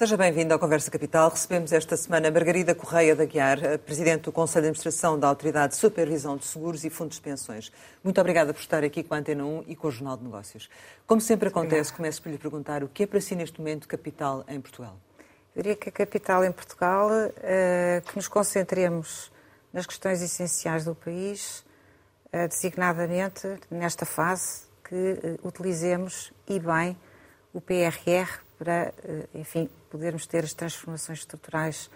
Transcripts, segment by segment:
Seja bem-vindo à Conversa Capital. Recebemos esta semana Margarida Correia da Guiar, Presidente do Conselho de Administração da Autoridade de Supervisão de Seguros e Fundos de Pensões. Muito obrigada por estar aqui com a Antena 1 e com o Jornal de Negócios. Como sempre acontece, começo por lhe perguntar o que é para si neste momento capital em Portugal? Eu diria que a capital em Portugal, uh, que nos concentremos nas questões essenciais do país, uh, designadamente nesta fase, que utilizemos e bem o PRR para, enfim, podermos ter as transformações estruturais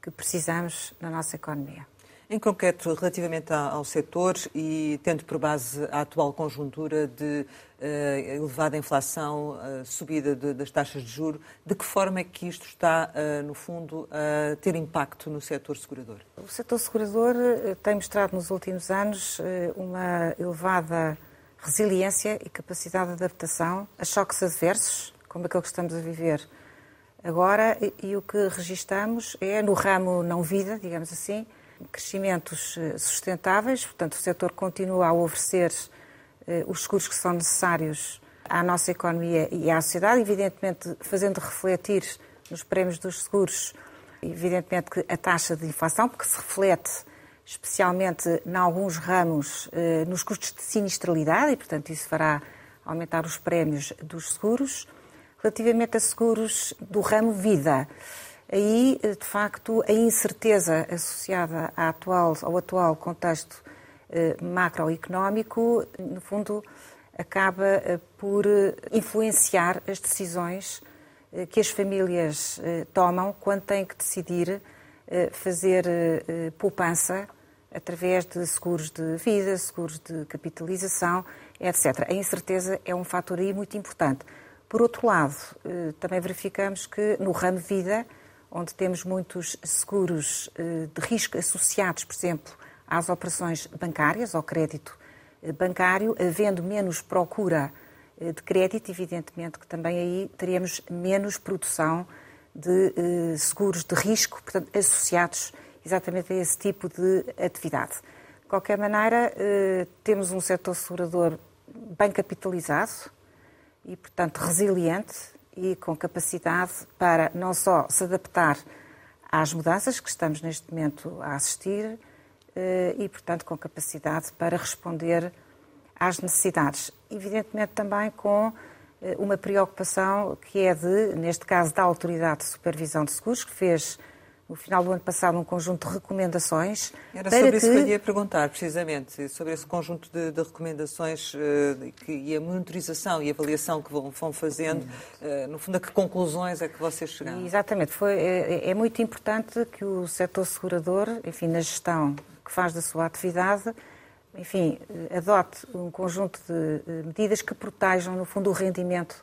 que precisamos na nossa economia. Em concreto, relativamente ao setor e tendo por base a atual conjuntura de uh, elevada inflação, uh, subida de, das taxas de juro, de que forma é que isto está, no fundo, a ter impacto no setor segurador? O setor segurador tem mostrado nos últimos anos uma elevada resiliência e capacidade de adaptação a choques adversos, como aquele que estamos a viver agora, e, e o que registamos é, no ramo não vida, digamos assim, crescimentos eh, sustentáveis, portanto, o setor continua a oferecer eh, os seguros que são necessários à nossa economia e à sociedade, evidentemente fazendo refletir nos prémios dos seguros, evidentemente que a taxa de inflação, porque se reflete especialmente em alguns ramos eh, nos custos de sinistralidade e, portanto, isso fará aumentar os prémios dos seguros. Relativamente a seguros do ramo vida, aí, de facto, a incerteza associada atual, ao atual contexto eh, macroeconómico, no fundo, acaba eh, por eh, influenciar as decisões que as famílias tomam quando têm que decidir fazer poupança através de seguros de vida, seguros de capitalização, etc. A incerteza é um fator aí muito importante. Por outro lado, também verificamos que no ramo vida onde temos muitos seguros eh, de risco associados, por exemplo, às operações bancárias, ao crédito eh, bancário, havendo menos procura eh, de crédito, evidentemente que também aí teríamos menos produção de seguros de risco, portanto, associados exatamente a esse tipo de atividade. De qualquer maneira, temos um setor segurador bem capitalizado e, portanto, resiliente, e com capacidade para não só se adaptar às mudanças que estamos neste momento a assistir eh, e, portanto, com capacidade para responder às necessidades. Evidentemente, também com eh, uma preocupação que é de, neste caso, da Autoridade de Supervisão de Seguros, que fez no final do ano passado, um conjunto de recomendações. Era sobre isso que eu ia perguntar, precisamente, sobre esse conjunto de, de recomendações uh, que, e a monitorização e avaliação que vão, vão fazendo. Uh, no fundo, a que conclusões é que vocês chegaram? Exatamente. Foi, é, é muito importante que o setor segurador, enfim, na gestão que faz da sua atividade, enfim, adote um conjunto de medidas que protejam, no fundo, o rendimento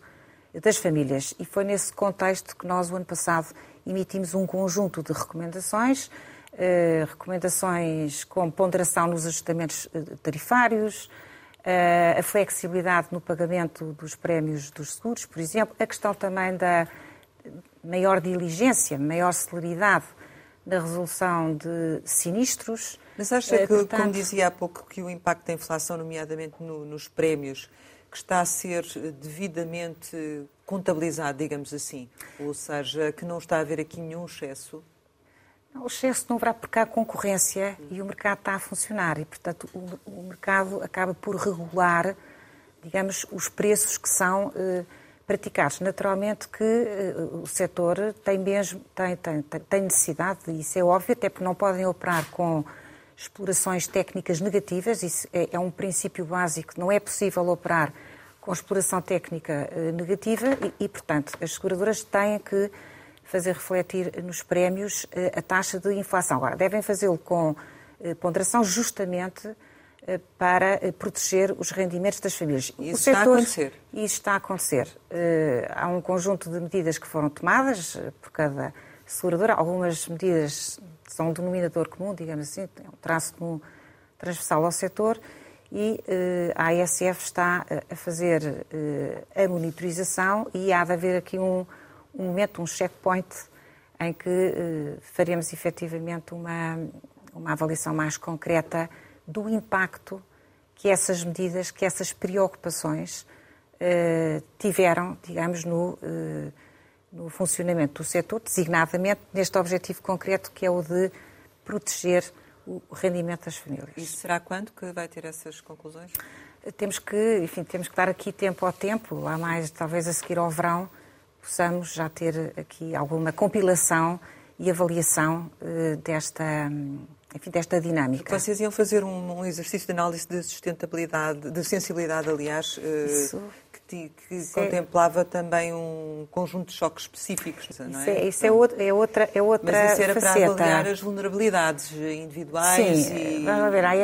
das famílias. E foi nesse contexto que nós, o ano passado, emitimos um conjunto de recomendações, eh, recomendações com ponderação nos ajustamentos eh, tarifários, eh, a flexibilidade no pagamento dos prémios dos seguros, por exemplo, a questão também da maior diligência, maior celeridade na resolução de sinistros. Mas acha que, Portanto... como dizia há pouco, que o impacto da inflação, nomeadamente no, nos prémios, que está a ser devidamente contabilizado, digamos assim? Ou seja, que não está a haver aqui nenhum excesso? O excesso não haverá porque há concorrência e o mercado está a funcionar e, portanto, o, o mercado acaba por regular, digamos, os preços que são eh, praticados. Naturalmente que eh, o setor tem, mesmo, tem, tem, tem necessidade, e isso é óbvio, até porque não podem operar com explorações técnicas negativas, isso é, é um princípio básico, não é possível operar com exploração técnica eh, negativa e, e, portanto, as seguradoras têm que fazer refletir nos prémios eh, a taxa de inflação. Agora, devem fazê-lo com eh, ponderação justamente para proteger os rendimentos das famílias. Isso o setor, está a acontecer. Isso está a acontecer. Há um conjunto de medidas que foram tomadas por cada seguradora. Algumas medidas são um denominador comum, digamos assim, um traço comum transversal ao setor e uh, a ASF está a fazer uh, a monitorização e há de haver aqui um, um momento, um checkpoint, em que uh, faremos efetivamente uma, uma avaliação mais concreta do impacto que essas medidas, que essas preocupações tiveram, digamos, no, no funcionamento do setor, designadamente neste objetivo concreto que é o de proteger o rendimento das famílias. E será quando que vai ter essas conclusões? Temos que, enfim, temos que dar aqui tempo ao tempo, lá mais talvez a seguir ao verão, possamos já ter aqui alguma compilação e avaliação uh, desta, enfim, desta dinâmica. Vocês iam fazer um, um, exercício de análise de sustentabilidade, de sensibilidade, aliás, uh, Isso que, é- contemplava também um conjunto de choques específicos, não é? Isso é, isso é, outra, é outra, é outra Mas isso era faceta. para avaliar as vulnerabilidades individuais Sim, e, vamos ver, a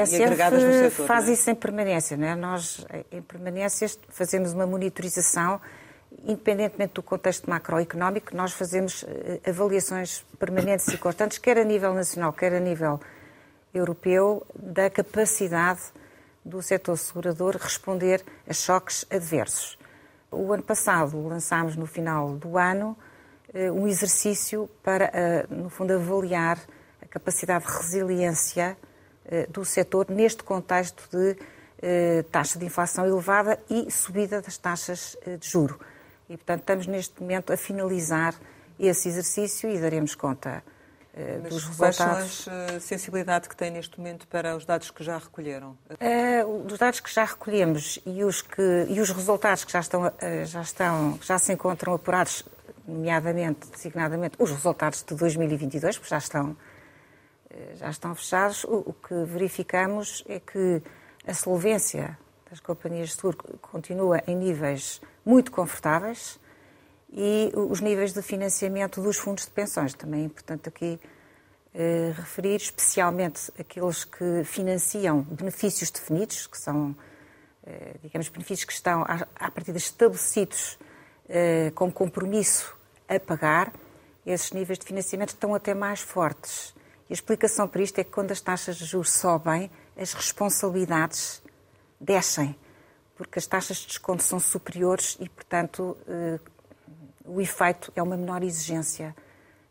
no setor. faz é? isso em permanência, não é? Nós, em permanências, fazemos uma monitorização independentemente do contexto macroeconómico, nós fazemos eh, avaliações permanentes e constantes, quer a nível nacional, quer a nível europeu, da capacidade do setor segurador responder a choques adversos. O ano passado lançámos, no final do ano, eh, um exercício para, eh, no fundo, avaliar a capacidade de resiliência eh, do setor neste contexto de taxa de inflação elevada e subida das taxas de juro. E, portanto, estamos neste momento a finalizar esse exercício e daremos conta uh, dos resultados. Quais são a sensibilidade que tem neste momento para os dados que já recolheram? Uh, dos dados que já recolhemos e os, que, e os resultados que já estão, uh, já estão, já se encontram apurados, nomeadamente, designadamente, os resultados de 2022, porque já estão, já estão fechados, o, o que verificamos é que a solvência das companhias de seguro continua em níveis muito confortáveis e os níveis de financiamento dos fundos de pensões. Também é importante aqui eh, referir especialmente aqueles que financiam benefícios definidos, que são, eh, digamos, benefícios que estão à, à partida estabelecidos eh, com compromisso a pagar. Esses níveis de financiamento estão até mais fortes. E a explicação para isto é que quando as taxas de juros sobem, as responsabilidades descem, porque as taxas de desconto são superiores e, portanto, eh, o efeito é uma menor exigência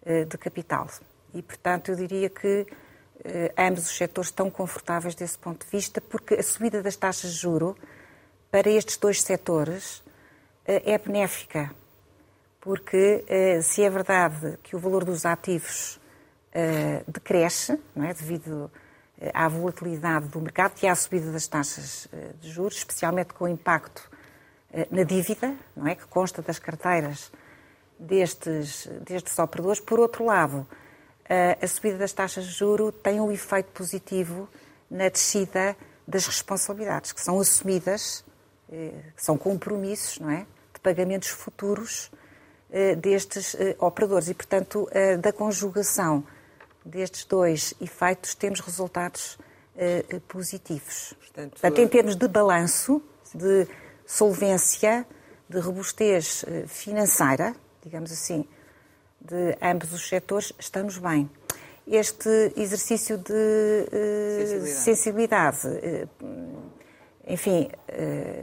eh, de capital. E, portanto, eu diria que eh, ambos os setores estão confortáveis desse ponto de vista, porque a subida das taxas de juro para estes dois setores é benéfica. Porque se é verdade que o valor dos ativos decresce, é? devido à volatilidade do mercado e à subida das taxas eh, de juros, especialmente com o impacto eh, na dívida, não é, que consta das carteiras destes, destes operadores. Por outro lado, eh, a subida das taxas de juro tem um efeito positivo na descida das responsabilidades, que são assumidas, que são compromissos, não é, de pagamentos futuros destes operadores e, portanto, da conjugação destes dois efeitos temos resultados positivos. Portanto, Portanto, em termos de balanço, de solvência, de robustez uh, financeira, digamos assim, de ambos os setores, estamos bem. Este exercício de uh, sensibilidade, sensibilidade enfim,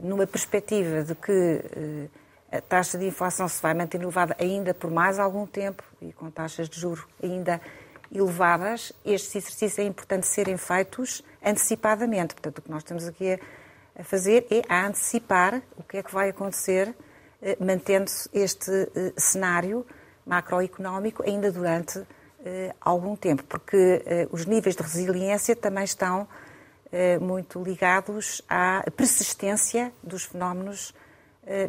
numa perspectiva de que a taxa de inflação se vai manter elevada ainda por mais algum tempo e com taxas de juro ainda elevadas, estes exercícios é importante serem feitos antecipadamente. Portanto, o que nós estamos aqui a, fazer é a antecipar o que é que vai acontecer, eh, mantendo-se este eh, cenário macroeconómico ainda durante eh, algum tempo, porque os níveis de resiliência também estão muito ligados à persistência dos fenómenos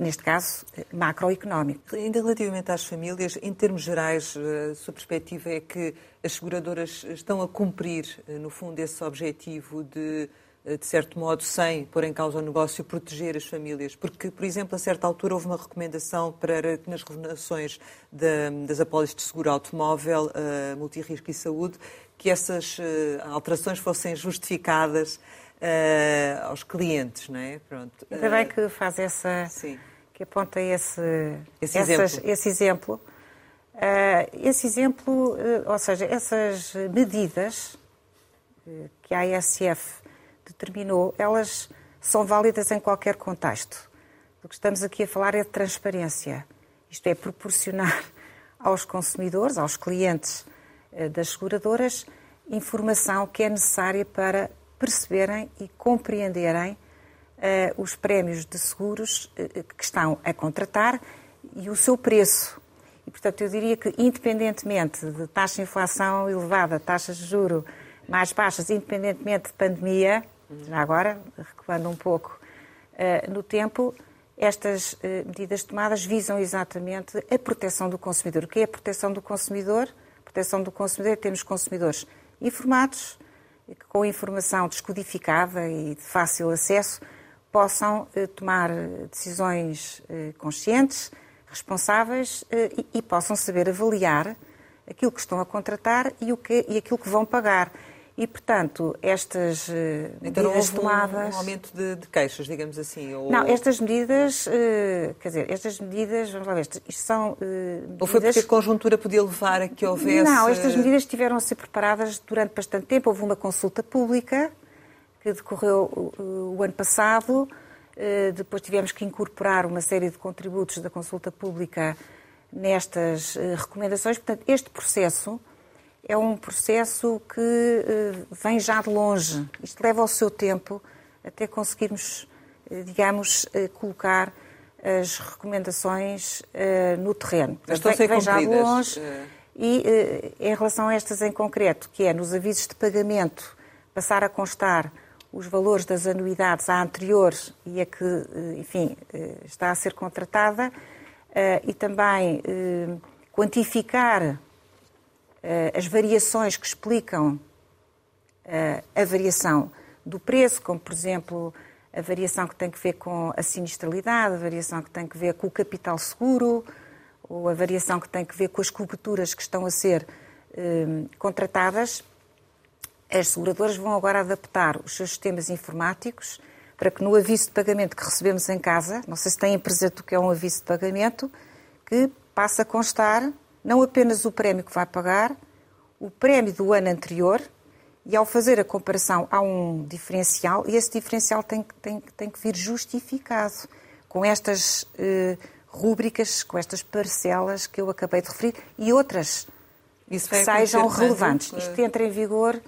neste caso, macroeconómico. Ainda relativamente às famílias, em termos gerais, a sua perspectiva é que as seguradoras estão a cumprir, no fundo, esse objetivo de, de certo modo, sem pôr em causa o negócio, proteger as famílias? Porque, por exemplo, a certa altura houve uma recomendação para que nas renovações das apólices de seguro automóvel, multirrisco e saúde, que essas alterações fossem justificadas uh, aos clientes, não é? Pronto. Ainda bem que faz essa. Sim. que aponta esse, esse essas, exemplo. Esse exemplo. Uh, esse exemplo, uh, ou seja, essas medidas que a ASF determinou, elas são válidas em qualquer contexto. O que estamos aqui a falar é de transparência. Isto é, proporcionar aos consumidores, aos clientes das seguradoras, informação que é necessária para perceberem e compreenderem uh, os prémios de seguros uh, que estão a contratar e o seu preço. E, portanto, eu diria que, independentemente de taxa de inflação elevada, taxas de juro mais baixas, independentemente de pandemia, agora, recuando um pouco uh, no tempo, estas uh, medidas tomadas visam exatamente a proteção do consumidor. O que é a proteção do consumidor? A proteção do consumidor é termos consumidores informados, com informação descodificada e de fácil acesso, possam uh, tomar decisões conscientes, responsáveis e, e, possam saber avaliar aquilo que estão a contratar e, o que, e aquilo que vão pagar. E, portanto, estas eh, então, medidas tomadas... Um, aumento de, de, queixas, digamos assim? Ou... Não, estas medidas, eh, quer dizer, estas medidas, vamos lá ver, isto são medidas... Ou foi porque a conjuntura podia levar a que houvesse... Não, estas medidas tiveram a ser preparadas durante bastante tempo. Houve uma consulta pública que decorreu o ano passado, depois tivemos que incorporar uma série de contributos da consulta pública nestas recomendações. Portanto, este processo é um processo que uh, vem já de longe. Isto leva o seu tempo até conseguirmos, uh, digamos, uh, colocar as recomendações no terreno. Estão vem, vem já de longe. E em relação a estas em concreto, que é nos avisos de pagamento passar a constar os valores das anuidades à anterior e a que, enfim, está a ser contratada, e também quantificar eh, as variações que explicam eh, a variação do preço, como, por exemplo, a variação que tem que ver com a sinistralidade, a variação que tem que ver com o capital seguro, ou a variação que tem que ver com as coberturas que estão a ser eh, contratadas, as seguradoras vão agora adaptar os seus sistemas informáticos para que no aviso de pagamento que recebemos em casa, não sei se têm presente o que é um aviso de pagamento, que passe a constar não apenas o prémio que vai pagar, o prémio do ano anterior, e ao fazer a comparação há um diferencial, e esse diferencial tem, tem, tem que vir justificado com estas eh, rúbricas, com estas parcelas que eu acabei de referir e outras que sejam relevantes. Isto entra em vigor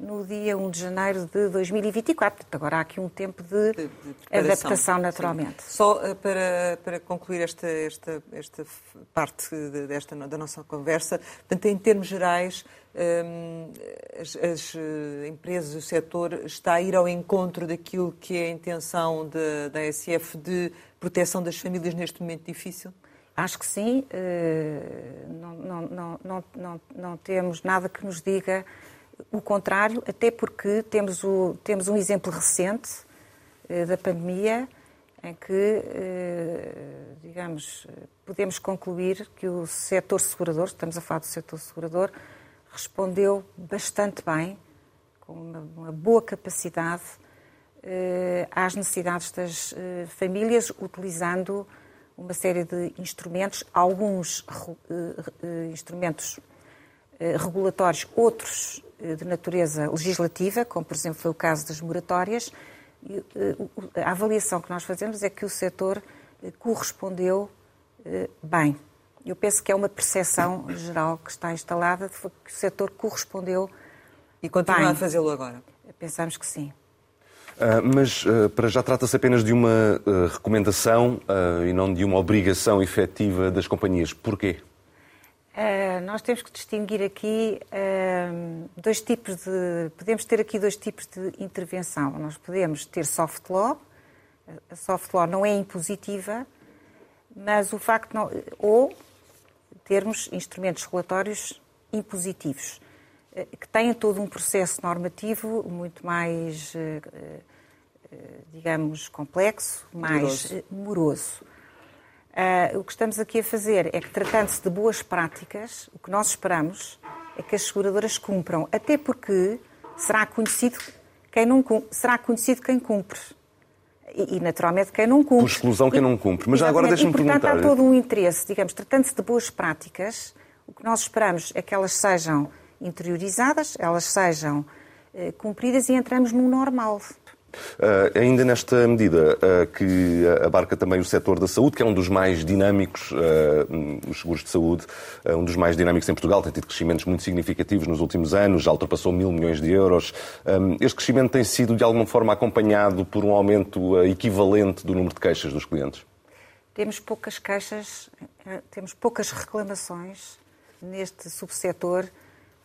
no dia 1 de janeiro de 2024. Portanto, agora há aqui um tempo de, de, de adaptação, naturalmente. Sim. Só uh, para, para concluir esta, esta, esta parte desta, da nossa conversa, portanto, em termos gerais, um, as, as, eh, empresas, o setor está a ir ao encontro daquilo que é a intenção de, da SF de proteção das famílias neste momento difícil? Acho que sim. Uh, não, não, não, não, não, não temos nada que nos diga o contrário, até porque temos, o, temos um exemplo recente eh, da pandemia em que, eh, digamos, podemos concluir que o setor segurador, estamos a falar do setor segurador, respondeu bastante bem, com uma, uma boa capacidade eh, às necessidades das famílias, utilizando uma série de instrumentos, alguns instrumentos regulatórios, outros eh, de natureza legislativa, como por exemplo foi o caso das moratórias, eh, a avaliação que nós fazemos é que o setor eh, correspondeu bem. Eu penso que é uma percepção geral que está instalada de que o setor correspondeu E continua bem. a fazê-lo agora? Pensamos que sim. Uh, mas uh, para já trata-se apenas de uma uh, recomendação e não de uma obrigação efetiva das companhias. Porquê? Uh, nós temos que distinguir aqui uh, dois tipos de. Podemos ter aqui dois tipos de intervenção. Nós podemos ter soft law. A soft law não é impositiva, mas o facto não. Ou termos instrumentos regulatórios impositivos, uh, que têm todo um processo normativo muito mais, digamos, complexo, mais moroso. moroso. Uh, o que estamos aqui a fazer é que, tratando-se de boas práticas, o que nós esperamos é que as seguradoras cumpram, até porque será conhecido quem não será conhecido quem cumpre. E, e naturalmente quem não cumpre. Por exclusão quem não cumpre. Mas agora deixa-me perguntar. portanto, há todo um interesse, digamos, tratando-se de boas práticas, o que nós esperamos é que elas sejam interiorizadas, elas sejam uh, cumpridas e entramos no normal. Uh, ainda nesta medida uh, que abarca também o setor da saúde, que é um dos mais dinâmicos, uh, os seguros de saúde, um dos mais dinâmicos em Portugal, tem tido crescimentos muito significativos nos últimos anos, já ultrapassou mil milhões de euros. Um, este crescimento tem sido, de alguma forma, acompanhado por um aumento equivalente do número de queixas dos clientes? Temos poucas queixas temos poucas reclamações neste subsetor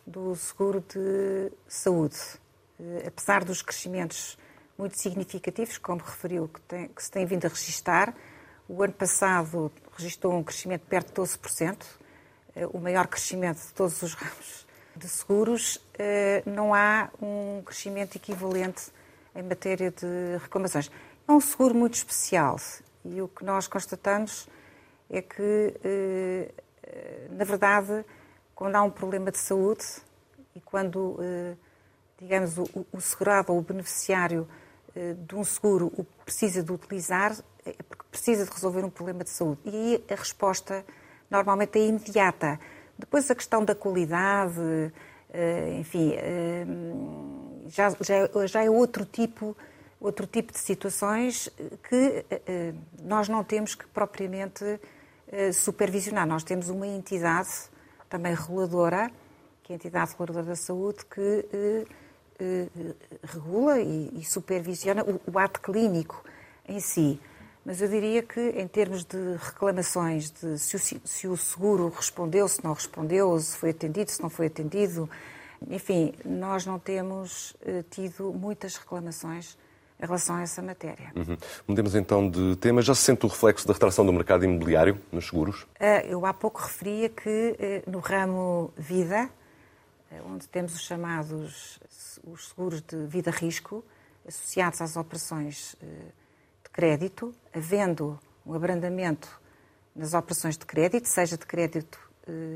do seguro de saúde. Apesar dos crescimentos muito significativos, como referiu, que, tem, que se tem vindo a registar, o ano passado registrou um crescimento perto de 12%, eh, o maior crescimento de todos os ramos de seguros. Não há um crescimento equivalente em matéria de reclamações. É um seguro muito especial e o que nós constatamos é que, eh, na verdade, quando há um problema de saúde e quando, eh, digamos, o segurado ou o beneficiário eh, de um seguro o precisa de utilizar, é porque precisa de resolver um problema de saúde. E a resposta normalmente é imediata. Depois a questão da qualidade, enfim, já, já, já é outro tipo outro tipo de situações que nós não temos que propriamente eh, supervisionar. Nós temos uma entidade também reguladora, que é a entidade reguladora da saúde, que eh, eh, regula e, supervisiona o, ato clínico em si. Mas eu diria que, em termos de reclamações de se o, se o, seguro respondeu, se não respondeu, se foi atendido, se não foi atendido, enfim, nós não temos tido muitas reclamações em relação a essa matéria. Uhum. Mudemos então de tema. Já se sente o reflexo da retração do mercado imobiliário nos seguros? Ah, eu há pouco referia que eh, no ramo vida, eh, onde temos os chamados os seguros de vida-risco, associados às operações eh, de crédito, havendo um abrandamento nas operações de crédito, seja de crédito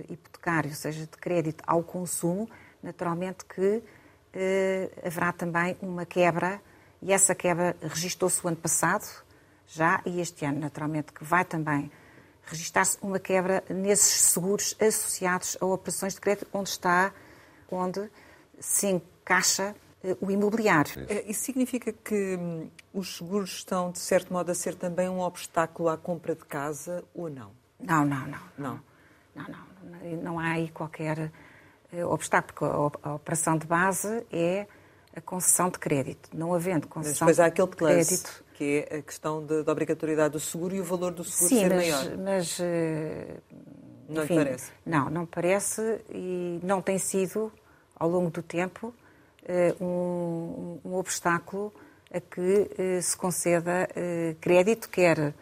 hipotecário, seja de crédito ao consumo, naturalmente que haverá também uma quebra e essa quebra registou-se o ano passado, já, e este ano, naturalmente, que vai também registar-se uma quebra nesses seguros associados a operações de crédito, onde está, onde se encaixa eh, o imobiliário. Eh, isso significa que hum, os seguros estão, de certo modo, a ser também um obstáculo à compra de casa ou não? Não, não, não. Não, não, não, não há aí qualquer eh, obstáculo, porque a operação de base é a concessão de crédito. Não havendo concessão mas depois há aquele de crédito. Que é a questão de, da obrigatoriedade do seguro e o valor do seguro Sim, ser mas, maior. mas. Eh, não enfim, lhe parece? Não, não parece e não tem sido, ao longo do tempo, eh, um, um obstáculo a que eh, se conceda crédito, quer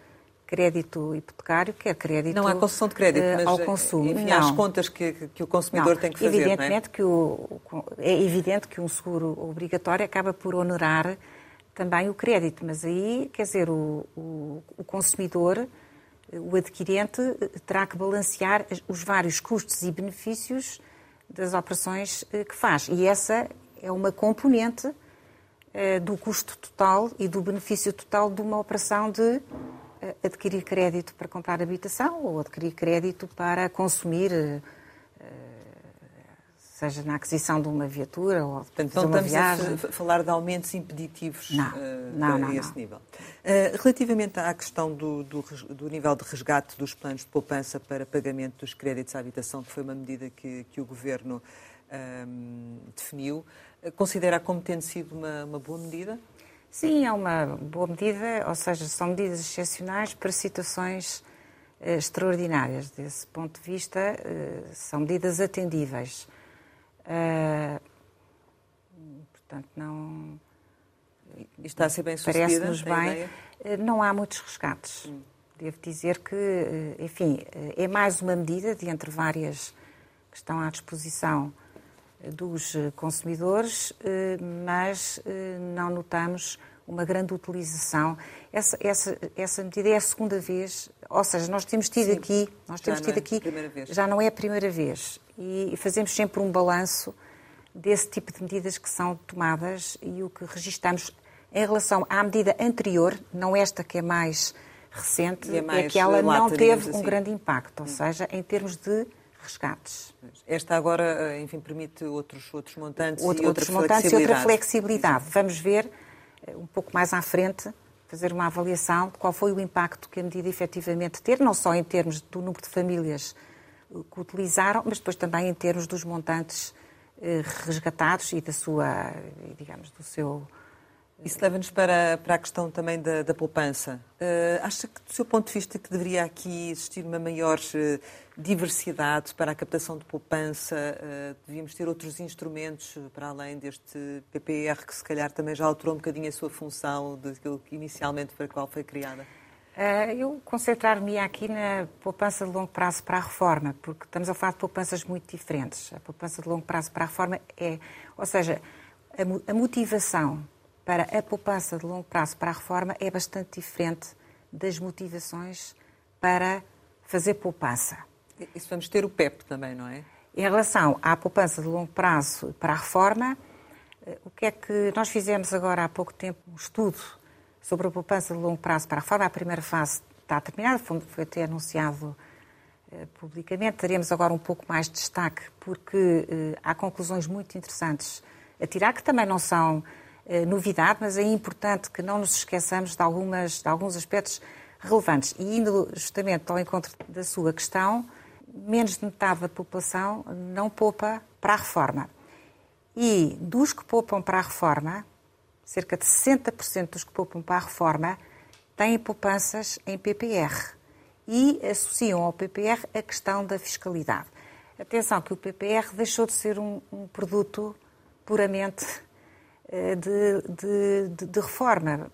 crédito hipotecário, quer crédito Não há concessão de crédito, mas ao consumo. Enfim, não. as contas que, que o consumidor não. tem que fazer, Evidentemente é? que o, é evidente que um seguro obrigatório acaba por honorar também o crédito, mas aí, quer dizer, o, o, o consumidor, o adquirente, terá que balancear os vários custos e benefícios das operações eh, que faz. E essa é uma componente eh, do custo total e do benefício total de uma operação de adquirir crédito para comprar habitação ou adquirir crédito para consumir, eh, seja na aquisição de uma viatura ou de uma viagem. Não estamos a falar de aumentos impeditivos não, uh, não, a não, esse não. nível. Uh, relativamente à questão do, do, do, nível de resgate dos planos de poupança para pagamento dos créditos à habitação, que foi uma medida que, que o Governo um, definiu, considera como tendo sido uma, uma boa medida? Sim, é uma boa medida, ou seja, são medidas excepcionais para situações eh, extraordinárias. Desse ponto de vista, eh, são medidas atendíveis. Uh, portanto, não. está a ser bem sucedida? Parece-nos bem. Não há muitos resgates. Hum. Devo dizer que, enfim, é mais uma medida de entre várias que estão à disposição dos consumidores, eh, mas eh, não notamos uma grande utilização. Essa, essa, essa medida é a segunda vez, ou seja, nós temos tido Sim, aqui, nós temos tido é aqui, já não é a primeira vez, e fazemos sempre um balanço desse tipo de medidas que são tomadas e o que registamos em relação à medida anterior, não esta que é mais recente, é, mais é que ela lata, não teve assim. um grande impacto, ou hum. seja, em termos de resgates. Esta agora, eh, enfim, permite outros, outros montantes Outro, e outra outros montantes e outra flexibilidade. Vamos ver um pouco mais à frente, fazer uma avaliação de qual foi o impacto que a medida efetivamente teve, não só em termos do número de famílias eh, que utilizaram, mas depois também em termos dos montantes resgatados e da sua, digamos, do seu Isso leva-nos para, para a questão também da, da poupança. Uh, acha que, do seu ponto de vista, que deveria aqui existir uma maior uh, diversidade para a captação de poupança? Uh, devíamos ter outros instrumentos para além deste PPR, que se calhar também já alterou um bocadinho a sua função daquilo que inicialmente para a qual foi criada? Eu concentrar-me aqui na poupança de longo prazo para a reforma, porque estamos a falar de poupanças muito diferentes. A poupança de longo prazo para a reforma é, ou seja, a motivação para a poupança de longo prazo para a reforma é bastante diferente das motivações para fazer poupança. Isso vamos ter o PEP também, não é? Em relação à poupança de longo prazo para a reforma, eh, o que é que nós fizemos agora há pouco tempo um estudo sobre a poupança de longo prazo para a reforma. A primeira fase está terminada, foi até anunciado eh, publicamente. Teremos agora um pouco mais de destaque, porque eh, há conclusões muito interessantes a tirar, que também não são novidade, mas é importante que não nos esqueçamos de, algumas, de alguns aspectos relevantes. E indo justamente ao encontro da sua questão, menos de metade da população não poupa para a reforma. E dos que poupam para a reforma, cerca de 60% dos que poupam para a reforma têm poupanças em PPR e associam ao PPR a questão da fiscalidade. Atenção que o PPR deixou de ser um, um produto puramente eh, de, de, de, de reforma.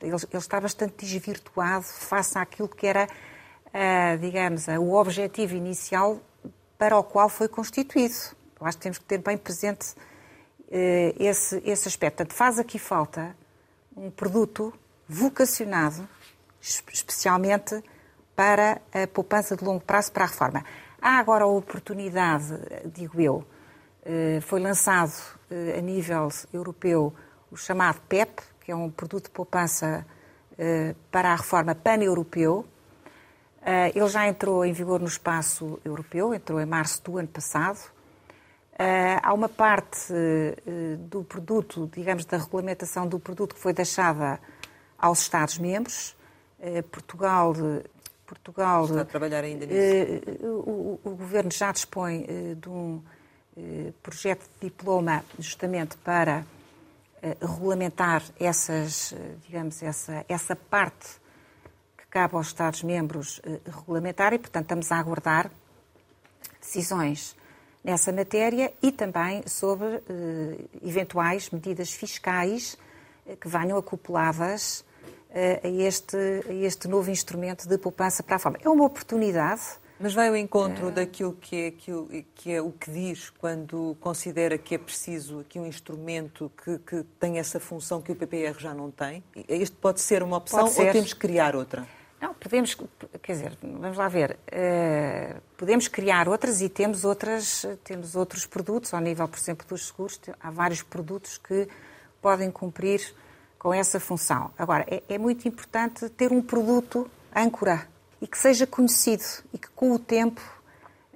Ele, ele, está bastante desvirtuado face àquilo que era, uh, digamos, o objetivo inicial para o qual foi constituído. Eu acho que temos que ter bem presente esse, esse aspecto. Portanto, faz aqui falta um produto vocacionado especialmente para a poupança de longo prazo para a reforma. Há agora a oportunidade, digo eu, foi lançado eh, a nível europeu o chamado PEP, que é um produto de poupança eh, para a reforma pan-europeu. Eh, ele já entrou em vigor no espaço europeu, entrou em março do ano passado. Há uma parte do produto, digamos, da regulamentação do produto que foi deixada aos Estados-membros. Portugal Portugal. Está a trabalhar ainda nisso. O, o, o, Governo já dispõe de um eh, projeto de diploma justamente para eh, regulamentar essas, eh, digamos, essa, essa parte que cabe aos Estados-membros regulamentar e, portanto, estamos a aguardar decisões nessa matéria e também sobre eventuais medidas fiscais que venham acopladas a, este, a este novo instrumento de poupança para a fome. É uma oportunidade mas vai ao encontro é... daquilo que é, aquilo, que é o que diz quando considera que é preciso aqui um instrumento que, que tem essa função que o PPR já não tem? Este pode ser uma opção ser. ou temos que criar outra? Não, podemos, quer dizer, vamos lá ver, uh, podemos criar outras e temos, outras, temos outros produtos, ao nível, por exemplo, dos seguros, há vários produtos que podem cumprir com essa função. Agora, é, é muito importante ter um produto âncora e que seja conhecido e que com o tempo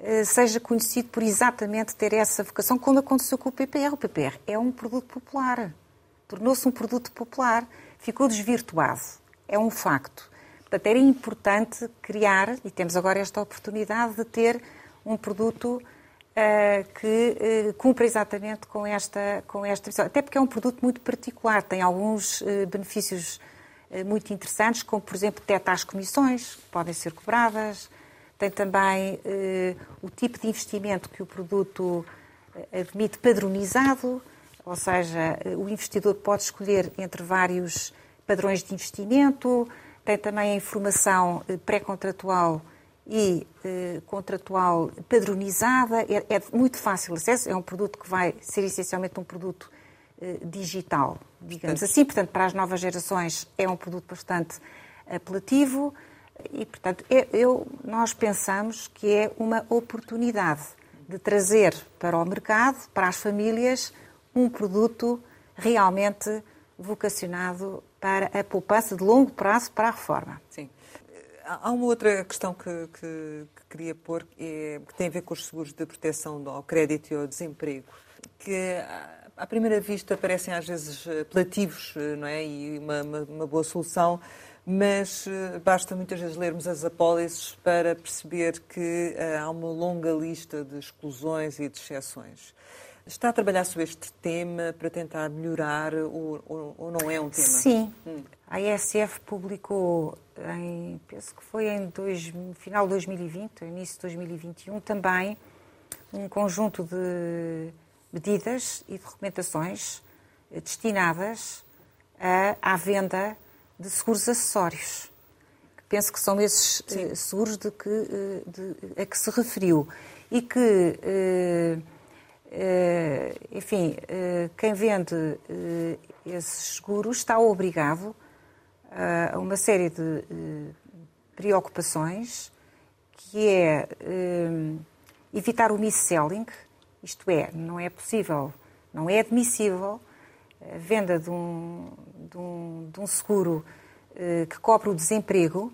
eh, seja conhecido por exatamente ter essa vocação, como aconteceu com o PPR. O PPR é um produto popular, tornou-se um produto popular, ficou desvirtuado, é um facto. Portanto, era importante criar, e temos agora esta oportunidade de ter um produto uh, que uh, cumpra exatamente com esta, com esta visão. Até porque é um produto muito particular, tem alguns uh, benefícios muito interessantes, como, por exemplo, teto às comissões, que podem ser cobradas. Tem também eh, o tipo de investimento que o produto eh, admite padronizado, ou seja, o investidor pode escolher entre vários padrões de investimento. Tem também a informação pré-contratual e eh, contratual padronizada. É, é, muito fácil acesso, é um produto que vai ser essencialmente um produto eh, digital, digamos assim. Portanto, para as novas gerações é um produto bastante apelativo e, portanto, eu, nós pensamos que é uma oportunidade de trazer para o mercado, para as famílias, um produto realmente vocacionado para a poupança de longo prazo para a reforma. Sim. Há uma outra questão que, que, que queria pôr, que, é, que tem a ver com os seguros de proteção ao crédito e ao desemprego, que à primeira vista parecem às vezes apelativos eh, não é? e uma, uma, uma boa solução, mas eh, basta muitas vezes lermos as apólices para perceber que há uma longa lista de exclusões e de exceções. Está a trabalhar sobre este tema para tentar melhorar ou, ou, ou não é um tema? Sim. Hum. A ISF publicou, em, penso que foi em dois, final de 2020, início de 2021, também um conjunto de medidas e de recomendações destinadas a, à venda de seguros acessórios. Penso que são esses Sim. Eh, seguros de que, eh, de, a que se referiu. E que, eh, enfim, quem vende esses seguros está obrigado a uma série de preocupações, que é evitar o mis-selling, isto é, não é possível, não é admissível a venda de um, de um, de um seguro eh, que cobre o desemprego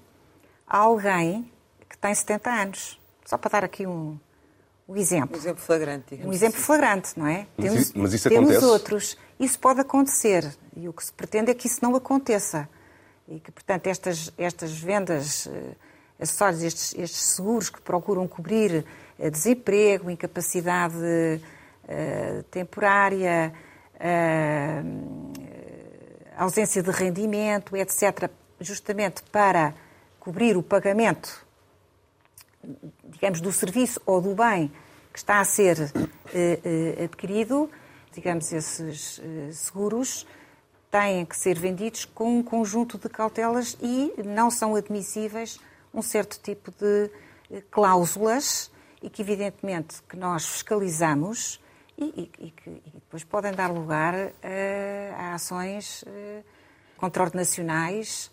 a alguém que tem 70 anos. Só para dar aqui um, um exemplo. Um exemplo flagrante. Um exemplo assim. flagrante, não é? Mas, temos, mas isso temos acontece? outros. Isso pode acontecer. E o que se pretende é que isso não aconteça. E que, portanto, estas, estas vendas, uh, acessórios, estes, estes seguros que procuram cobrir uh, desemprego, incapacidade uh, temporária, ausência de rendimento, etc., justamente para cobrir o pagamento, digamos, do serviço ou do bem que está a ser eh, eh, adquirido, digamos, esses eh, seguros têm que ser vendidos com um conjunto de cautelas e não são admissíveis um certo tipo de cláusulas e que, evidentemente, que nós fiscalizamos e, e, que e depois podem dar lugar a, a ações uh, contraordenacionais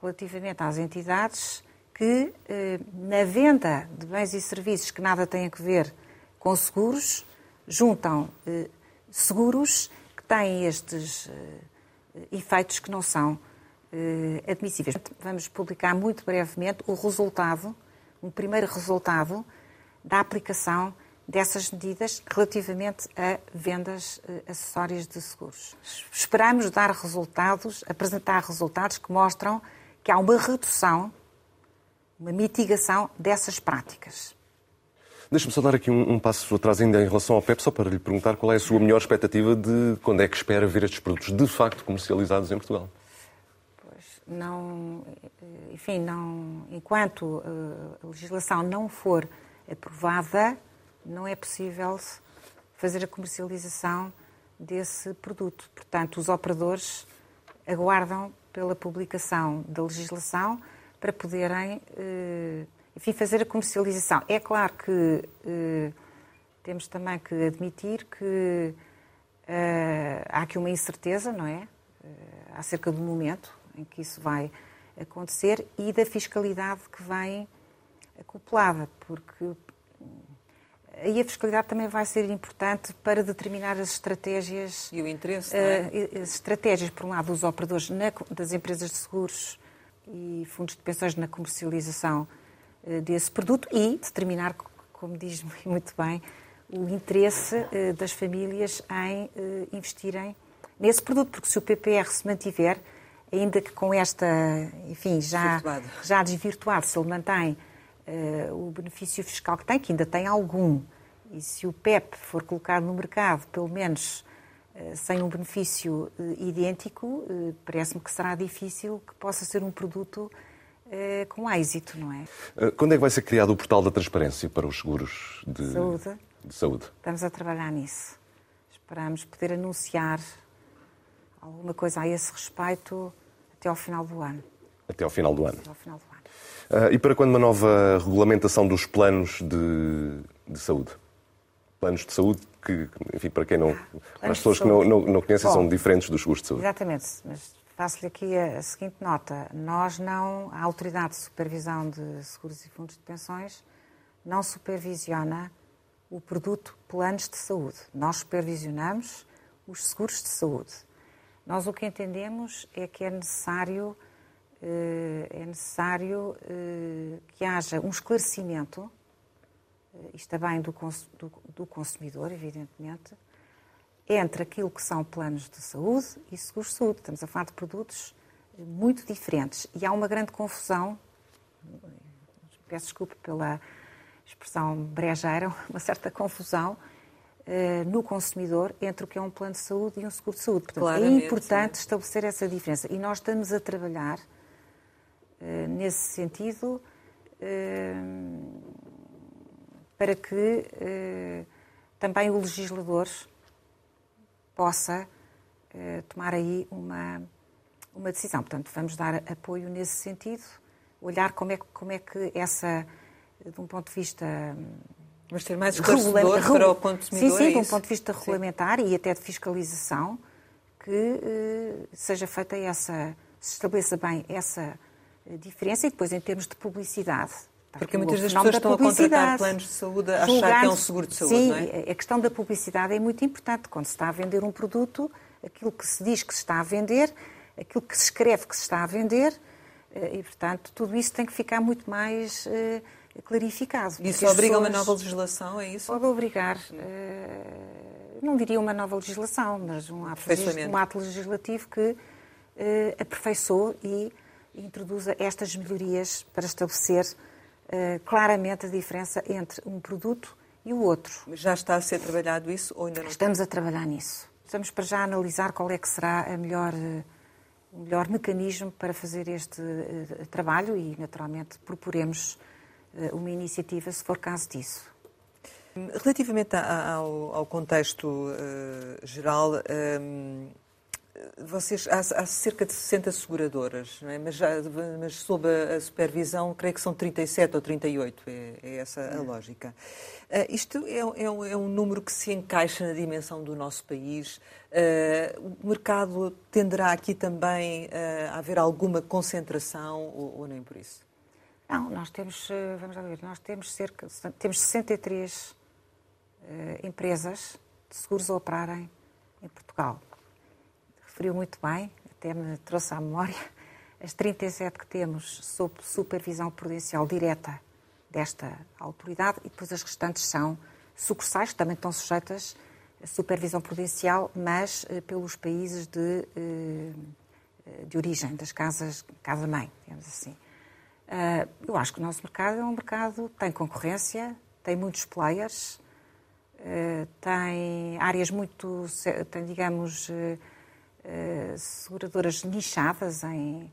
relativamente às entidades que, uh, na venda de bens e serviços que nada têm a ver com seguros, juntam uh, seguros que têm estes efeitos que não são admissíveis. Vamos publicar muito brevemente o resultado, um primeiro resultado da aplicação dessas medidas relativamente a vendas uh, acessórias de seguros. Esperamos dar resultados, apresentar resultados que mostram que há uma redução, uma mitigação dessas práticas. Deixa-me só dar aqui um, um, passo atrás ainda em relação ao PEP, só para lhe perguntar qual é a sua melhor expectativa de quando é que espera ver estes produtos de facto comercializados em Portugal. Pois, não, eh, enfim, não, enquanto eh, a legislação não for aprovada, não é possível fazer a comercialização desse produto. Portanto, os operadores aguardam pela publicação da legislação para poderem, eh, enfim, fazer a comercialização. É claro que eh, temos também que admitir que eh, há aqui uma incerteza, não é? Acerca do momento em que isso vai acontecer e da fiscalidade que vem acoplada, porque aí a fiscalidade também vai ser importante para determinar as estratégias. E o interesse, é? uh, As estratégias, por um lado, dos operadores na, das empresas de seguros e fundos de pensões na comercialização uh, desse produto e determinar, como diz muito bem, o interesse das famílias em investirem nesse produto, porque se o PPR se mantiver, ainda que com esta, enfim, já, já desvirtuado, se ele mantém o benefício fiscal que tem, que ainda tem algum, e se o PEP for colocado no mercado, pelo menos uh, sem um benefício uh, idêntico, parece-me que será difícil que possa ser um produto com êxito, não é? Quando é que vai ser criado o portal da transparência para os seguros de saúde? De saúde? Estamos a trabalhar nisso. Esperamos poder anunciar alguma coisa a esse respeito até ao final do ano. Até ao final do ano. Até ao final do ano. Uh, e para quando uma nova regulamentação dos planos de, de saúde? Planos de saúde que, enfim, para quem não. Para as pessoas que não, não, não conhecem, Bom, são diferentes dos seguros de saúde. Exatamente, mas faço-lhe aqui a, a, seguinte nota. Nós não. A Autoridade de Supervisão de Seguros e Fundos de Pensões não supervisiona o produto planos de saúde. Nós supervisionamos os seguros de saúde. Nós o que entendemos é que é necessário é necessário eh, que haja um esclarecimento, eh, isto é bem do, do consumidor, evidentemente, entre aquilo que são planos de saúde e seguros de saúde. Estamos a falar de produtos muito diferentes e há uma grande confusão, peço desculpa pela expressão brejeira, uma certa confusão no consumidor entre o que é um plano de saúde e um seguro de saúde. Portanto, é importante sim. estabelecer essa diferença. E nós estamos a trabalhar nesse sentido uh, para que uh, também o legislador possa tomar aí uma, uma decisão. Portanto, vamos dar apoio nesse sentido, olhar como é, como é que essa, de um ponto de vista mas ter mais esclarecedor para o consumidor. Sim, sim, é de um ponto de vista regulamentar sim. e até de fiscalização, que seja feita essa, se estabeleça bem essa eh, diferença e depois em termos de publicidade. Porque muitas das pessoas estão a contratar planos de saúde a achar que é um seguro de saúde, sim, não é? a questão da publicidade é muito importante. Quando se está a vender um produto, aquilo que se diz que se está a vender, aquilo que se escreve que se está a vender, eh, e, portanto, tudo isso tem que ficar muito mais clarificado. Isso obriga pessoas... uma nova legislação, é isso? Pode obrigar, uh, não diria uma nova legislação, mas um ato, um ato legislativo que uh, aperfeiçoe e introduza estas melhorias para estabelecer uh, claramente a diferença entre um produto e o outro. Já está a ser trabalhado isso ou ainda não? Estamos a trabalhar nisso. Estamos para já analisar qual é que será a melhor, o melhor mecanismo para fazer este trabalho e, naturalmente, proporemos uma iniciativa, se for caso disso. Relativamente ao, contexto uh, geral, um, vocês, há, há, cerca de 60 seguradoras, é? mas, já, mas, sob a, supervisão, creio que são 37 ou 38, é, é essa a lógica. Uh, isto é, é, um, é, um, número que se encaixa na dimensão do nosso país. Uh, o mercado tenderá aqui também uh, a haver alguma concentração ou, ou nem por isso? Não, nós temos, eh, vamos lá ver, nós temos cerca, temos 63 uh, eh, empresas de seguros a operarem em Portugal. Referiu muito bem, até me trouxe à memória, as 37 que temos sob supervisão prudencial direta desta autoridade e depois as restantes são sucursais, que também estão sujeitas a supervisão prudencial, mas uh, pelos países de, uh, de origem, das casas, casa-mãe, digamos assim. Eu acho que o nosso mercado é um mercado que tem concorrência, tem muitos players, tem áreas muito, tem, digamos, uh, seguradoras nichadas em,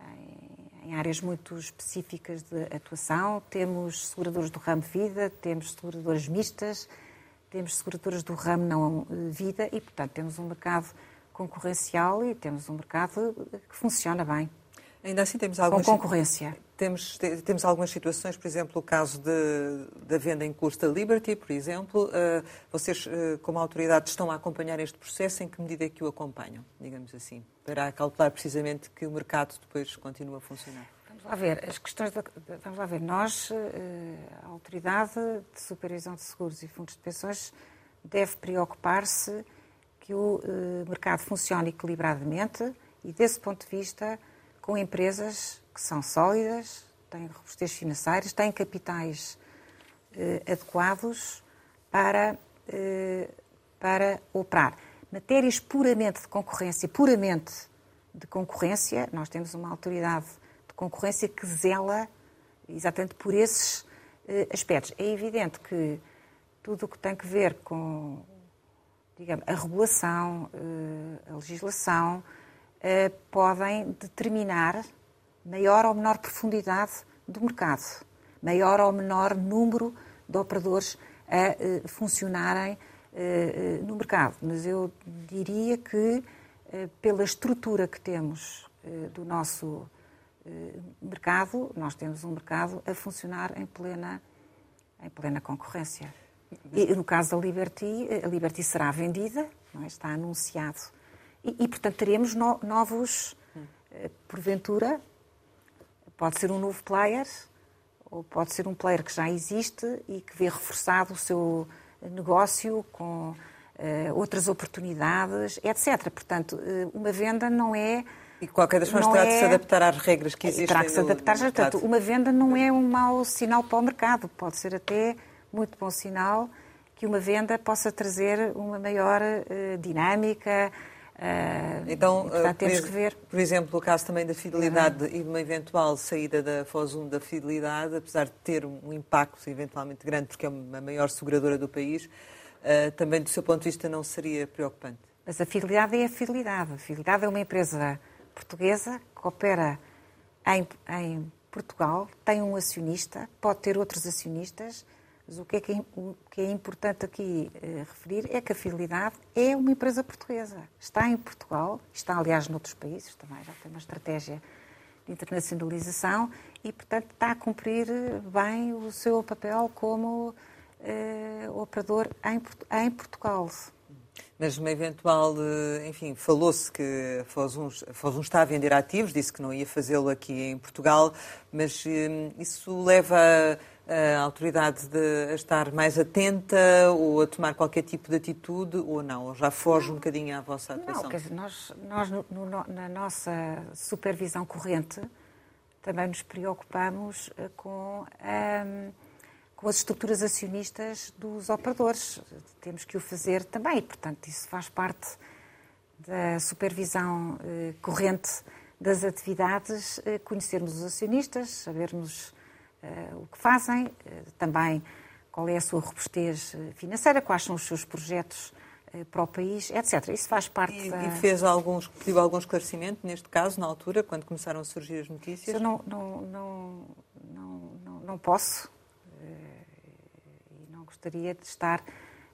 em, em, áreas muito específicas de atuação. Temos seguradoras do ramo vida, temos seguradoras mistas, temos seguradoras do ramo não vida e, portanto, temos um mercado concorrencial e temos um mercado que funciona bem. Ainda assim temos algumas... Com concorrência. Temos, temos algumas situações, por exemplo, o caso da venda em curso da Liberty, por exemplo. Uh, vocês, uh, como autoridade, estão a acompanhar este processo, em que medida é que o acompanham, digamos assim, para calcular precisamente que o mercado depois continua a funcionar? Vamos lá ver, as questões vamos lá ver, nós, uh, a autoridade de supervisão de seguros e fundos de pensões, deve preocupar-se que o mercado funcione equilibradamente e, desse ponto de vista, com empresas que são sólidas, têm robustez financeiros, têm capitais eh, adequados para, eh, para operar. Matérias puramente de concorrência, puramente de concorrência, nós temos uma autoridade de concorrência que zela exatamente por esses eh, aspectos. É evidente que tudo o que tem que ver com digamos, a regulação, eh, a legislação, eh, podem determinar maior ou menor profundidade do mercado, maior ou menor número de operadores a uh, funcionarem uh, no mercado. Mas eu diria que, pela estrutura que temos do nosso mercado, nós temos um mercado a funcionar em plena, em plena concorrência. E, no caso da Liberty, a Liberty será vendida, é? está anunciado e, e portanto, teremos no, novos, eh, porventura, pode ser um novo player, ou pode ser um player que já existe e que vê reforçado o seu negócio com uh, outras oportunidades, etc. Portanto, uh, uma venda não é. E qualquer das formas terá é... de se adaptar às regras que existem. Terá que se adaptar. No, no portanto, uma venda não é um mau sinal para o mercado. Pode ser até muito bom sinal que uma venda possa trazer uma maior uh, dinâmica, Uh, então, portanto, ah, temos por, que ver. Por exemplo, o caso também da fidelidade uhum. e de uma eventual saída da FOSUM da fidelidade, apesar de ter um impacto eventualmente grande, porque é a maior seguradora do país, também do seu ponto de vista não seria preocupante? Mas a fidelidade é a fidelidade. A fidelidade é uma empresa portuguesa que opera em, em Portugal, tem um acionista, pode ter outros acionistas, mas o que é, que é, que é importante aqui eh, referir é que a Fidelidade é uma empresa portuguesa. Está em Portugal, está aliás noutros países também, já tem uma estratégia de internacionalização e, portanto, está a cumprir bem o seu papel como eh, operador em, em Portugal. Mas uma eventual, eh, enfim, falou-se que a Fosun, está a vender ativos, disse que não ia fazê-lo aqui em Portugal, mas eh, isso leva a autoridade de, a estar mais atenta ou a tomar qualquer tipo de atitude ou não? Ou já foge um bocadinho à vossa atuação? Não, quer dizer, nós, nós no, no, na nossa supervisão corrente também nos preocupamos eh, com ehm, com as estruturas acionistas dos operadores. Temos que o fazer também, portanto, isso faz parte da supervisão eh, corrente das atividades, eh, conhecermos os acionistas, sabermos o que fazem, eh, também qual é a sua robustez eh, financeira, quais são os seus projetos eh, para o país, etc. Isso faz parte e, da... E fez alguns, pediu algum esclarecimento, neste caso, na altura, quando começaram a surgir as notícias? Eu não, não, não, não, não, não posso gostaria de estar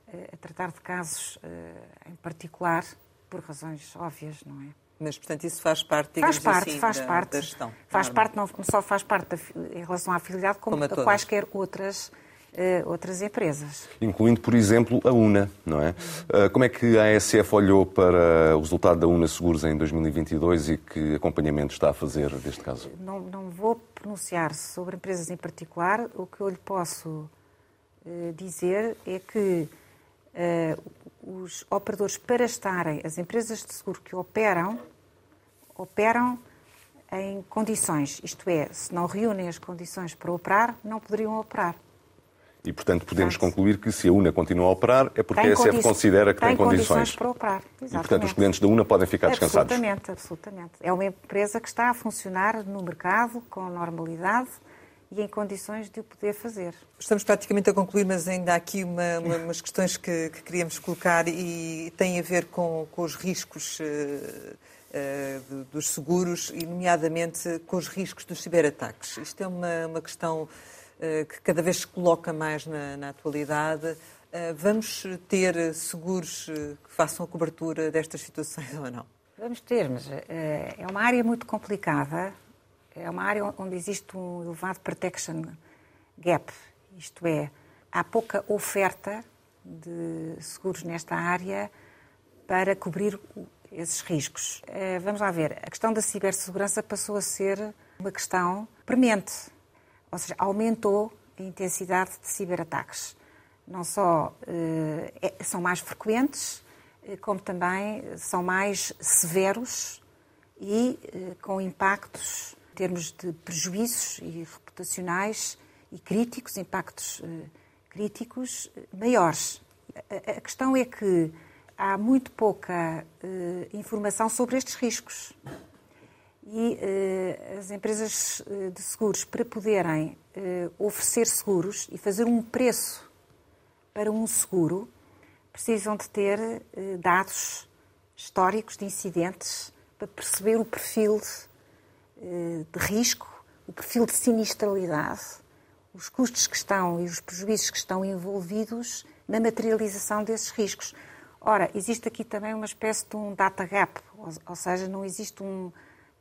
eh, a tratar de casos eh, em particular por razões óbvias, não é? Mas, portanto, isso faz parte, faz parte, assim, faz da, parte, da gestão. Faz não, parte, não só faz parte da, em relação à afiliado, como, como a, a quaisquer outras, uh, outras empresas. Incluindo, por exemplo, a UNA, não é? Uh, como é que a ASF olhou para o resultado da UNA Seguros em 2022 e que acompanhamento está a fazer deste caso? Não, não vou pronunciar sobre empresas em particular. O que eu lhe posso eh, dizer é que uh, os operadores, para estarem, as empresas de seguro que operam, operam em condições, isto é, se não reúnem as condições para operar, não poderiam operar. E, portanto, podemos portanto, concluir que se a UNA continua a operar é porque a ESF considera que tem, tem condições. condições para operar. Exatamente. E, portanto, os clientes da UNA podem ficar descansados. Absolutamente, absolutamente. É uma empresa que está a funcionar no mercado com normalidade e em condições de o poder fazer. Estamos praticamente a concluir, mas ainda há aqui uma, uma, umas questões que, que, queríamos colocar e têm a ver com, com os riscos uh, uh, dos seguros e, nomeadamente, com os riscos dos ciberataques. Isto é uma, uma questão uh, que cada vez se coloca mais na, na atualidade. vamos ter seguros que façam a cobertura destas situações ou não? Vamos ter, mas é uma área muito complicada é uma área onde existe um elevado protection gap, isto é, há pouca oferta de seguros nesta área para cobrir esses riscos. Eh, vamos lá ver, a questão da cibersegurança passou a ser uma questão premente, ou seja, aumentou a intensidade de ciberataques. Não só eh, é, são mais frequentes, eh, como também são mais severos e com impactos em termos de prejuízos e reputacionais e críticos, impactos críticos maiores. A, questão é que há muito pouca uh, informação sobre estes riscos. E as empresas de seguros, para poderem oferecer seguros e fazer um preço para um seguro, precisam de ter dados históricos de incidentes para perceber o perfil eh, de risco, o perfil de sinistralidade, os custos que estão e os prejuízos que estão envolvidos na materialização desses riscos. Ora, existe aqui também uma espécie de um data gap, ou, seja, não existe um,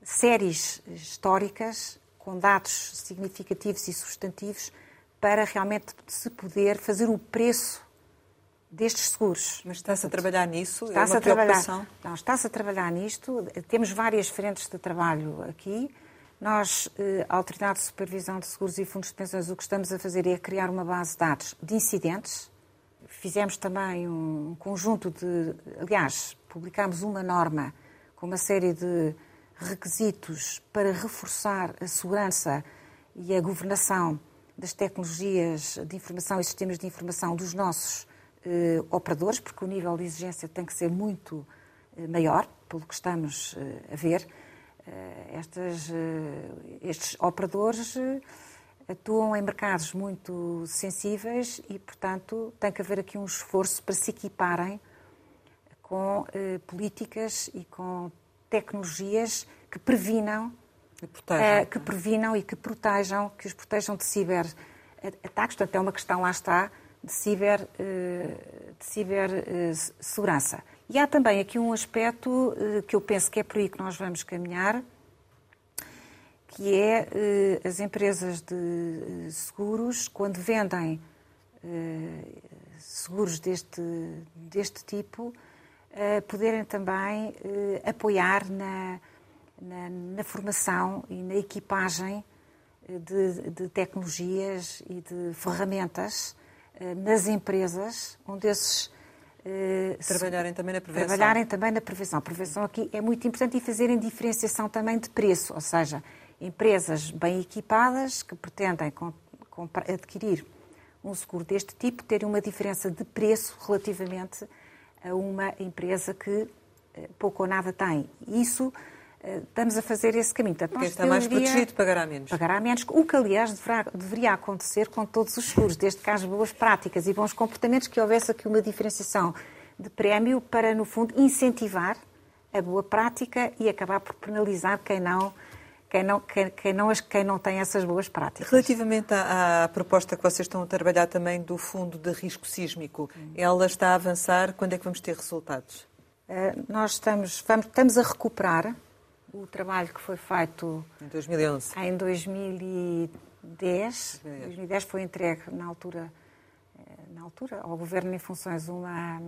séries históricas com dados significativos e substantivos para realmente se poder fazer o preço destes seguros. Mas está-se a trabalhar nisso? Está-se é a trabalhar. Não, está-se a trabalhar nisto. Temos várias frentes de trabalho aqui. Nós, eh, a Autoridade de Supervisão de Seguros e Fundos de Pensões, o que estamos a fazer é criar uma base de dados de incidentes. Fizemos também um conjunto de. Aliás, publicámos uma norma com uma série de requisitos para reforçar a segurança e a governação das tecnologias de informação e sistemas de informação dos nossos eh, operadores, porque o nível de exigência tem que ser muito eh, maior, pelo que estamos eh, a ver. Estas, estes operadores atuam em mercados muito sensíveis e, portanto, tem que haver aqui um esforço para se equiparem com eh, políticas e com tecnologias que previnam, eh, que previnam e que protejam, que os protejam de ciberataques. Portanto, é uma questão, lá está, de, ciber, eh, de cibersegurança. Eh, e há também aqui um aspecto eh, que eu penso que é por aí que nós vamos caminhar, que é eh, as empresas de eh, seguros, quando vendem eh, seguros deste, deste tipo, poderem também apoiar na, na, na, formação e na equipagem de, de tecnologias e de ferramentas nas empresas onde esses trabalharem também na prevenção. Trabalharem também na prevenção. A prevenção aqui é muito importante e fazerem diferenciação também de preço, ou seja, empresas bem equipadas que pretendem adquirir um seguro deste tipo terem uma diferença de preço relativamente a uma empresa que eh, pouco ou nada tem. Isso eh, estamos a fazer esse caminho. Portanto, Quem está mais protegido pagará menos. Pagará menos, o que, aliás, deverá, deveria acontecer com todos os seguros, desde que haja boas práticas e bons comportamentos, que houvesse aqui uma diferenciação de prémio para, no fundo, incentivar a boa prática e acabar por penalizar quem não quem não, quem, quem, não, quem não tem essas boas práticas. Relativamente à, à, proposta que vocês estão a trabalhar também do Fundo de Risco Sísmico, ela está a avançar, quando é que vamos ter resultados? Uh, nós estamos, vamos, estamos a recuperar o trabalho que foi feito... Em 2011. Em 2010. 2010, 2010 foi entregue na altura, eh, na altura ao Governo em funções uma,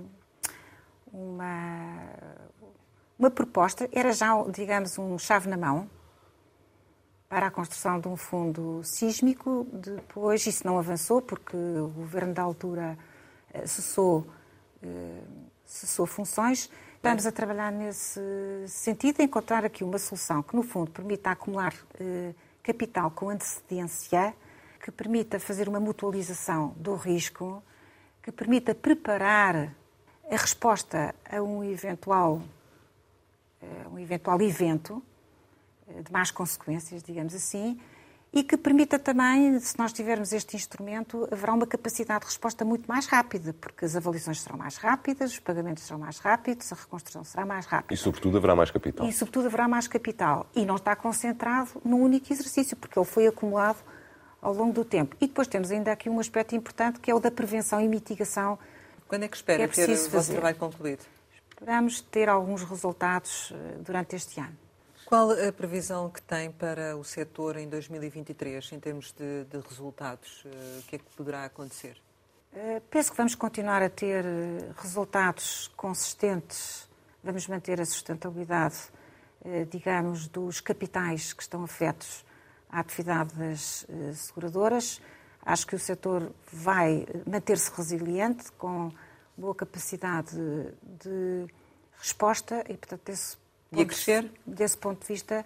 uma, uma proposta, era já, digamos, um chave na mão, para a construção de um fundo sísmico. Depois isso não avançou porque o governo da altura eh, cessou, eh, cessou funções. Estamos a trabalhar nesse sentido, encontrar aqui uma solução que, no fundo, permita acumular eh, capital com antecedência, que permita fazer uma mutualização do risco, que permita preparar a resposta a um eventual, um eventual evento de más consequências, digamos assim, e que permita também, se nós tivermos este instrumento, haverá uma capacidade de resposta muito mais rápida, porque as avaliações serão mais rápidas, os pagamentos serão mais rápidos, a reconstrução será mais rápida. E, sobretudo, haverá mais capital. E, sobretudo, haverá mais capital. E não está concentrado num único exercício, porque ele foi acumulado ao longo do tempo. E depois temos ainda aqui um aspecto importante, que é o da prevenção e mitigação. Quando é que espera que é ter o vosso trabalho concluído? Esperamos ter alguns resultados eh, durante este ano. Qual a previsão que tem para o setor em 2023, em termos de, de resultados? Eh, o que é que poderá acontecer? Uh, penso que vamos continuar a ter eh, resultados consistentes, vamos manter a sustentabilidade, digamos, dos capitais que estão afetos à atividade das seguradoras. Acho que o setor vai manter-se resiliente, com boa capacidade de, de resposta e, portanto, esse e a crescer? Desse ponto de vista,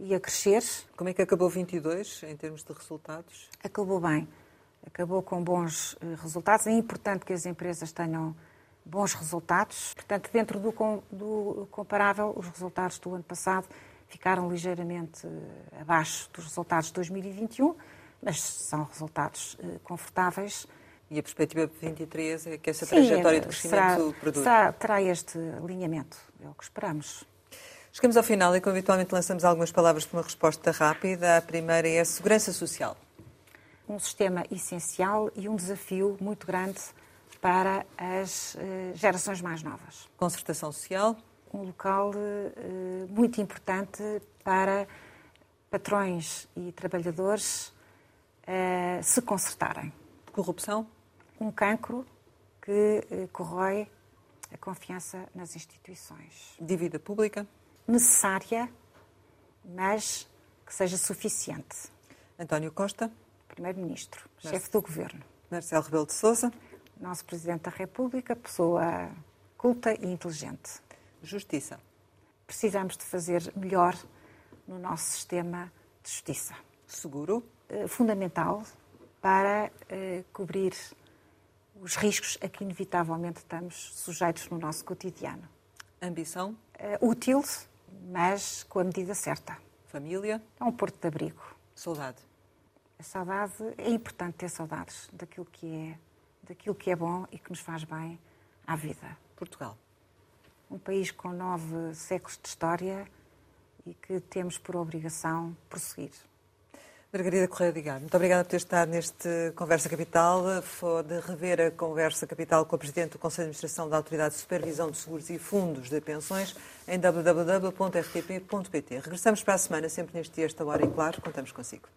e a crescer. Como é que acabou 22 em termos de resultados? Acabou bem. Acabou com bons eh, resultados. É importante que as empresas tenham bons resultados. Portanto, dentro do, do comparável, os resultados do ano passado ficaram ligeiramente eh, abaixo dos resultados de 2021, mas são resultados eh, confortáveis. E a perspectiva de 23 é que essa Sim, trajetória de crescimento será, será, terá este alinhamento, é o que esperamos. Chegamos ao final e, como habitualmente, lançamos algumas palavras para uma resposta rápida. A primeira é a segurança social. Um sistema essencial e um desafio muito grande para as uh, gerações mais novas. Concertação social. Um local uh, muito importante para patrões e trabalhadores uh, se concertarem. Corrupção. Um cancro que corrói a confiança nas instituições. Dívida pública necessária, mas que seja suficiente. António Costa. Primeiro-Ministro, chefe do Governo. Marcelo Rebelo de Sousa. Nosso Presidente da República, pessoa culta e inteligente. Justiça. Precisamos de fazer melhor no nosso sistema de justiça. Seguro. Eh, fundamental para uh, cobrir os riscos a que inevitavelmente estamos sujeitos no nosso cotidiano. Ambição. Uh, útil, mas com a medida certa. Família? É um porto de abrigo. Saudade? A saudade, é importante ter saudades daquilo que é, daquilo que é bom e que nos faz bem à vida. Portugal. Um país com nove séculos de história e que temos por obrigação prosseguir. Margarida Correia de Gar, muito obrigada por ter estado neste Conversa Capital. de rever a Conversa Capital com a Presidente do Conselho de Administração da Autoridade de Supervisão de Seguros e Fundos de Pensões em www.rtp.pt. Regressamos para a semana, sempre neste dia, esta hora, e claro, contamos consigo.